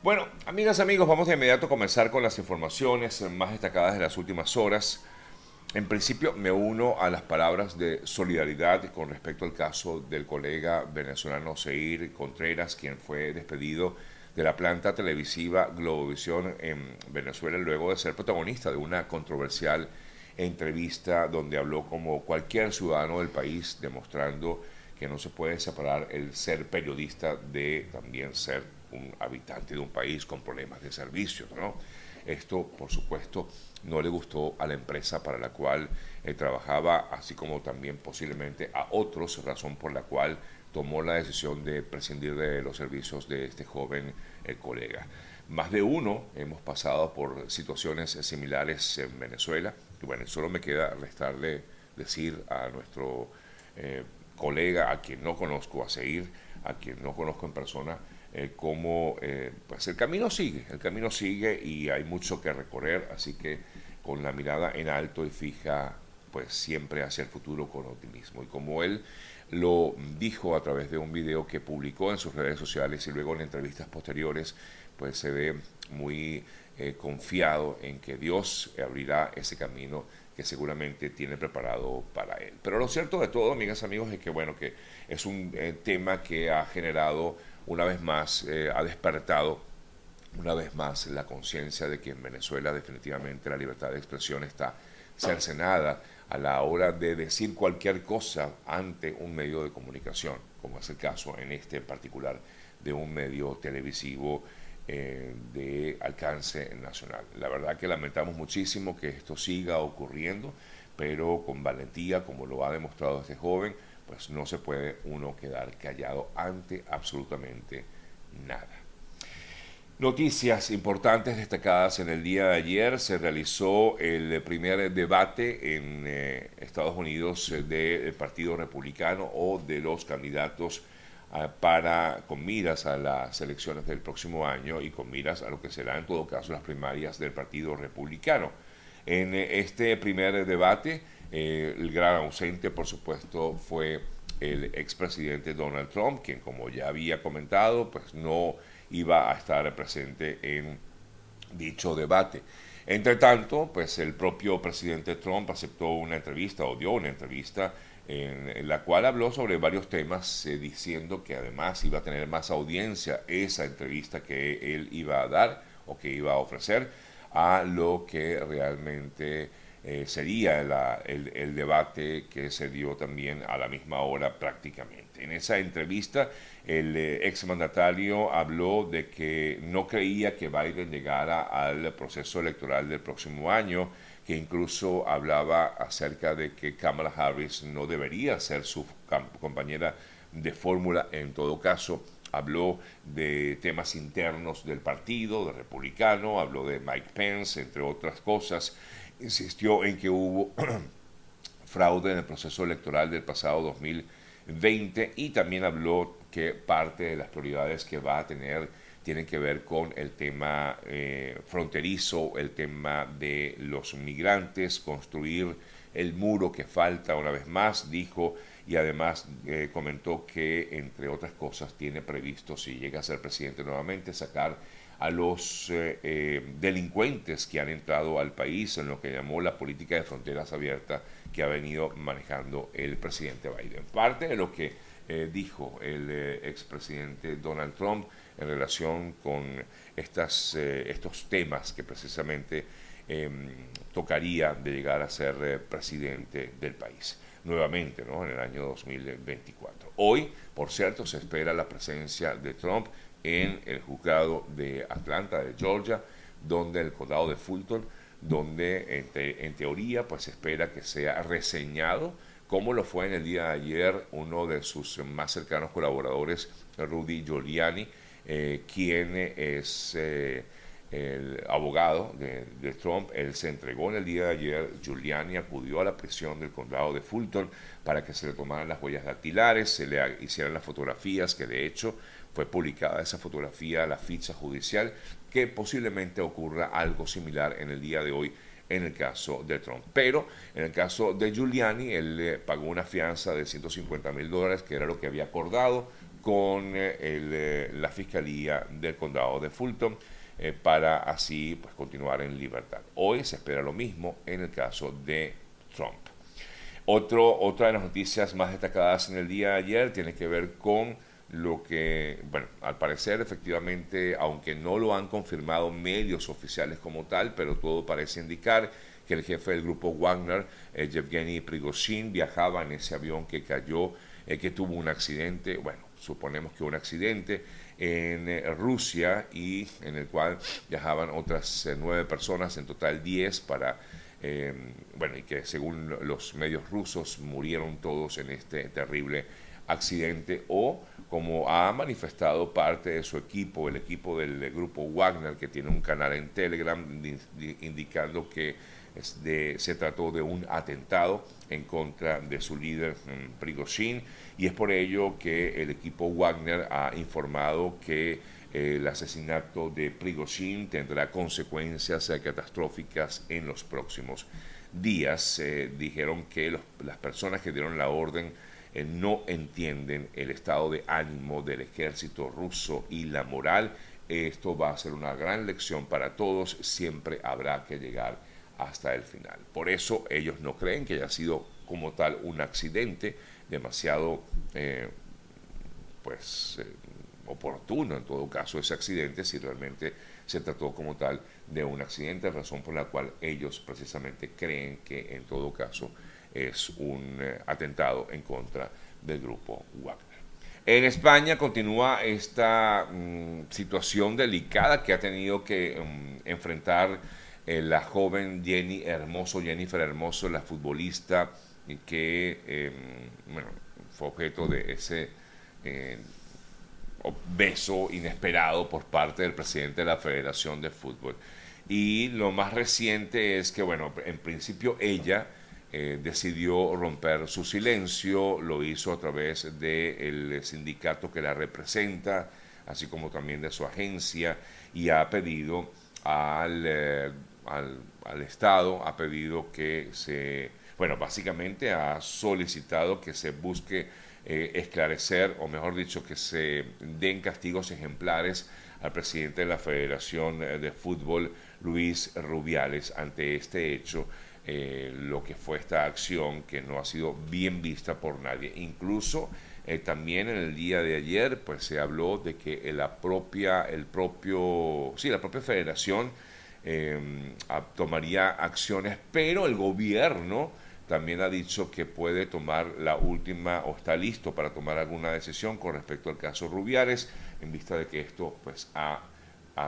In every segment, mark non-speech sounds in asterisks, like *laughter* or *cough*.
Bueno, amigas, amigos, vamos de inmediato a comenzar con las informaciones más destacadas de las últimas horas. En principio me uno a las palabras de solidaridad con respecto al caso del colega venezolano Seir Contreras, quien fue despedido de la planta televisiva Globovisión en Venezuela luego de ser protagonista de una controversial entrevista donde habló como cualquier ciudadano del país, demostrando que no se puede separar el ser periodista de también ser un habitante de un país con problemas de servicios, ¿no? Esto, por supuesto, no le gustó a la empresa para la cual él trabajaba, así como también posiblemente a otros, razón por la cual tomó la decisión de prescindir de los servicios de este joven eh, colega. Más de uno hemos pasado por situaciones similares en Venezuela, y bueno, solo me queda restarle decir a nuestro eh, colega, a quien no conozco, a seguir, a quien no conozco en persona, eh, cómo eh, pues el camino sigue, el camino sigue y hay mucho que recorrer, así que con la mirada en alto y fija, pues siempre hacia el futuro con optimismo. Y como él lo dijo a través de un video que publicó en sus redes sociales y luego en entrevistas posteriores, pues se ve muy eh, confiado en que Dios abrirá ese camino que seguramente tiene preparado para él. Pero lo cierto de todo, amigas, amigos, es que bueno, que es un tema que ha generado una vez más eh, ha despertado una vez más la conciencia de que en Venezuela definitivamente la libertad de expresión está cercenada a la hora de decir cualquier cosa ante un medio de comunicación, como es el caso en este particular de un medio televisivo eh, de alcance nacional. La verdad que lamentamos muchísimo que esto siga ocurriendo, pero con valentía, como lo ha demostrado este joven, pues no se puede uno quedar callado ante absolutamente nada. Noticias importantes destacadas en el día de ayer. Se realizó el primer debate en eh, Estados Unidos del Partido Republicano o de los candidatos ah, para con miras a las elecciones del próximo año y con miras a lo que será en todo caso las primarias del Partido Republicano. En este primer debate eh, el gran ausente, por supuesto, fue el expresidente Donald Trump, quien, como ya había comentado, pues no iba a estar presente en dicho debate. Entre tanto, pues el propio presidente Trump aceptó una entrevista o dio una entrevista en, la cual habló sobre varios temas, eh, diciendo que además iba a tener más audiencia esa entrevista que él iba a dar o que iba a ofrecer a lo que realmente eh, sería el, debate que se dio también a la misma hora prácticamente. En esa entrevista, el eh, exmandatario habló de que no creía que Biden llegara al proceso electoral del próximo año, que incluso hablaba acerca de que Kamala Harris no debería ser su compañera de fórmula en todo caso habló de temas internos del partido, de republicano, habló de Mike Pence, entre otras cosas, insistió en que hubo *clears throat* fraude en el proceso electoral del pasado 2020 y también habló que parte de las prioridades que va a tener tienen que ver con el tema eh, fronterizo, el tema de los migrantes, construir el muro que falta una vez más, dijo, y además eh, comentó que, entre otras cosas, tiene previsto, si llega a ser presidente nuevamente, sacar a los eh, eh, delincuentes que han entrado al país en lo que llamó la política de fronteras abiertas que ha venido manejando el presidente Biden. Parte de lo que eh, dijo el expresidente Donald Trump en relación con estas, estos temas que precisamente em, tocaría de llegar a ser presidente del país nuevamente ¿no? en el año 2024. Hoy, por cierto, se espera la presencia de Trump en el juzgado de Atlanta, de Georgia, donde el condado de Fulton, donde en, teoría pues se espera que sea reseñado, como lo fue en el día de ayer uno de sus más cercanos colaboradores, Rudy Giuliani, eh, quien es eh, el abogado de, Trump. Él se entregó en el día de ayer. Giuliani acudió a la prisión del condado de Fulton para que se le tomaran las huellas dactilares, se le hicieran las fotografías que de hecho fue publicada esa fotografía, la ficha judicial, que posiblemente ocurra algo similar en el día de hoy en el caso de Trump. Pero en el caso de Giuliani, él pagó una fianza de 150 mil dólares, que era lo que había acordado con la Fiscalía del Condado de Fulton para así pues, continuar en libertad. Hoy se espera lo mismo en el caso de Trump. Otra de las noticias más destacadas en el día de ayer tiene que ver con lo que, bueno, al parecer efectivamente, aunque no lo han confirmado medios oficiales como tal, pero todo parece indicar que el jefe del grupo Wagner, eh, Yevgeny Prigozhin, viajaba en ese avión que cayó, eh, que tuvo un accidente, bueno, suponemos que un accidente en eh, Rusia y en el cual viajaban otras nueve personas, en total diez para bueno, y que según los medios rusos murieron todos en este terrible accidente o como ha manifestado parte de su equipo, el equipo del grupo Wagner, que tiene un canal en Telegram indicando que se trató de un atentado en contra de su líder mm, Prigozhin y es por ello que el equipo Wagner ha informado que el asesinato de Prigozhin tendrá consecuencias catastróficas en los próximos días. Eh, dijeron que las personas que dieron la orden eh, no entienden el estado de ánimo del ejército ruso y la moral. Esto va a ser una gran lección para todos. Siempre habrá que llegar hasta el final. Por eso ellos no creen que haya sido como tal un accidente demasiado, eh, pues, oportuno en todo caso ese accidente si realmente se trató como tal de un accidente, razón por la cual ellos precisamente creen que en todo caso es un eh, atentado en contra del grupo Wagner. En España continúa esta mm, situación delicada que ha tenido que mm, enfrentar eh, la joven Jenny Hermoso, Jennifer Hermoso, la futbolista que em, bueno, fue objeto de ese eh, beso inesperado por parte del presidente de la Federación de Fútbol. Y lo más reciente es que, bueno, en principio ella eh, decidió romper su silencio, lo hizo a través del sindicato que la representa, así como también de su agencia, y ha pedido al, eh, al, al Estado, ha pedido que se, bueno, básicamente ha solicitado que se busque eh, esclarecer, o mejor dicho, que se den castigos ejemplares al presidente de la Federación de Fútbol, Luis Rubiales, ante este hecho, eh, lo que fue esta acción que no ha sido bien vista por nadie. Incluso también en el día de ayer, pues se habló de que la propia, el propio, sí, la propia Federación tomaría acciones, pero el gobierno también ha dicho que puede tomar la última o está listo para tomar alguna decisión con respecto al caso Rubiares, en vista de que esto pues ha,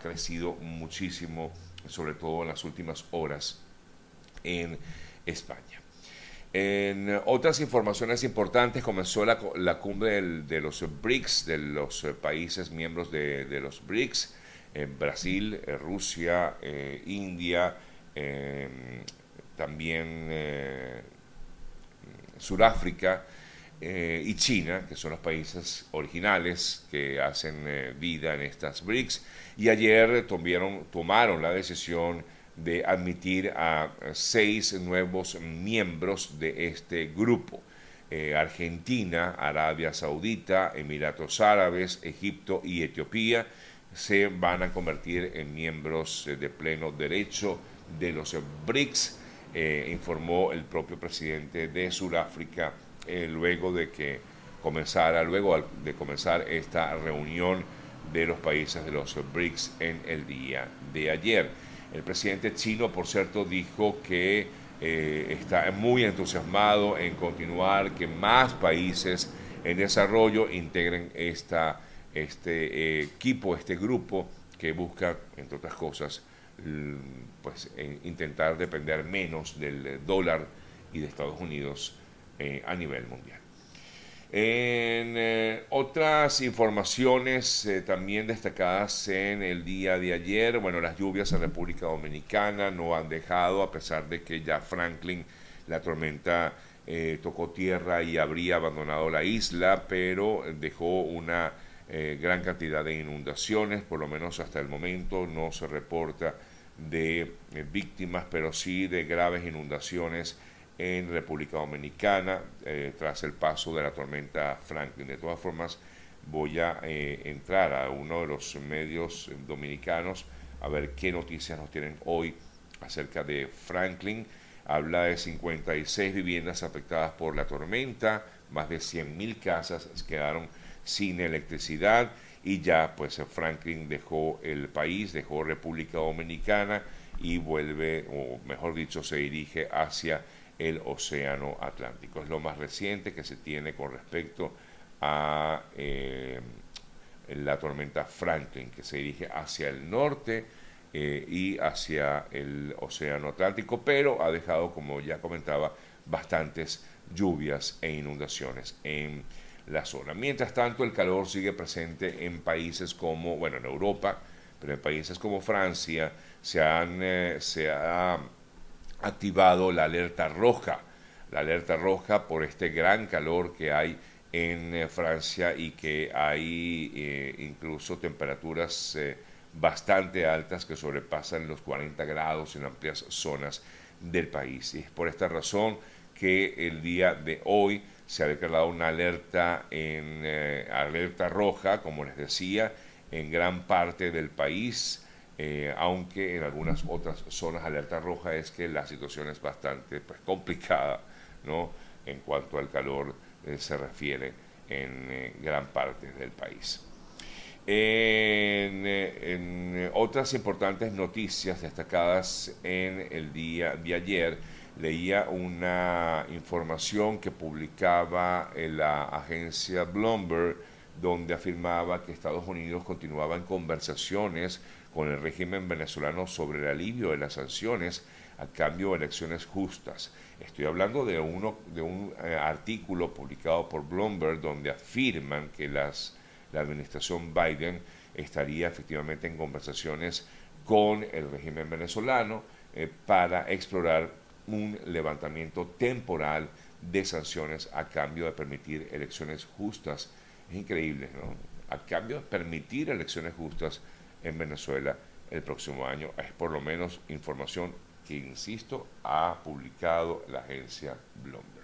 crecido muchísimo, sobre todo en las últimas horas en España. En otras informaciones importantes, comenzó la, cumbre de los BRICS, de los países miembros de, los BRICS, Brasil, eh, Rusia, eh, India, también eh, Sudáfrica eh, y China, que son los países originales que hacen eh, vida en estas BRICS. Y ayer tomaron, tomaron la decisión de admitir a seis nuevos miembros de este grupo. Argentina, Arabia Saudita, Emiratos Árabes, Egipto y Etiopía se van a convertir en miembros de pleno derecho de los BRICS eh, informó el propio presidente de Sudáfrica eh, luego de que comenzara, luego de comenzar esta reunión de los países de los BRICS en el día de ayer. El presidente chino, por cierto, dijo que eh, está muy entusiasmado en continuar, que más países en desarrollo integren este equipo, este grupo que busca, entre otras cosas, pues intentar depender menos del dólar y de Estados Unidos eh, a nivel mundial. En eh, otras informaciones eh, también destacadas en el día de ayer, bueno, las lluvias en República Dominicana no han dejado, a pesar de que ya Franklin, la tormenta, tocó tierra y habría abandonado la isla, pero dejó una gran cantidad de inundaciones, por lo menos hasta el momento no se reporta de eh, víctimas, pero sí de graves inundaciones en República Dominicana eh, tras el paso de la tormenta Franklin. De todas formas, voy a eh, entrar a uno de los medios dominicanos a ver qué noticias nos tienen hoy acerca de Franklin. Habla de 56 viviendas afectadas por la tormenta, más de 100.000 casas quedaron sin electricidad y ya pues Franklin dejó el país, dejó República Dominicana y vuelve, o mejor dicho, se dirige hacia el Océano Atlántico. Es lo más reciente que se tiene con respecto a eh, la tormenta Franklin, que se dirige hacia el norte eh, y hacia el Océano Atlántico, pero ha dejado, como ya comentaba, bastantes lluvias e inundaciones en la zona. Mientras tanto, el calor sigue presente en países como, bueno, en Europa, pero en países como Francia se, han, eh, se ha activado la alerta roja, la alerta roja por este gran calor que hay en eh, Francia y que hay eh, incluso temperaturas bastante altas que sobrepasan los 40 grados en amplias zonas del país. Y es por esta razón que el día de hoy se ha declarado una alerta en eh, alerta roja, como les decía, en gran parte del país, eh, aunque en algunas otras zonas alerta roja es que la situación es bastante pues, complicada, ¿no? En cuanto al calor eh, se refiere en gran parte del país. en, otras importantes noticias destacadas en el día de ayer, leía una información que publicaba la agencia Bloomberg donde afirmaba que Estados Unidos continuaba en conversaciones con el régimen venezolano sobre el alivio de las sanciones a cambio de elecciones justas. Estoy hablando de, uno, de un eh, artículo publicado por Bloomberg donde afirman que las, la administración Biden estaría efectivamente en conversaciones con el régimen venezolano eh, para explorar un levantamiento temporal de sanciones a cambio de permitir elecciones justas. Es increíble, ¿no? A cambio de permitir elecciones justas en Venezuela el próximo año. Es por lo menos información que, insisto, ha publicado la agencia Bloomberg.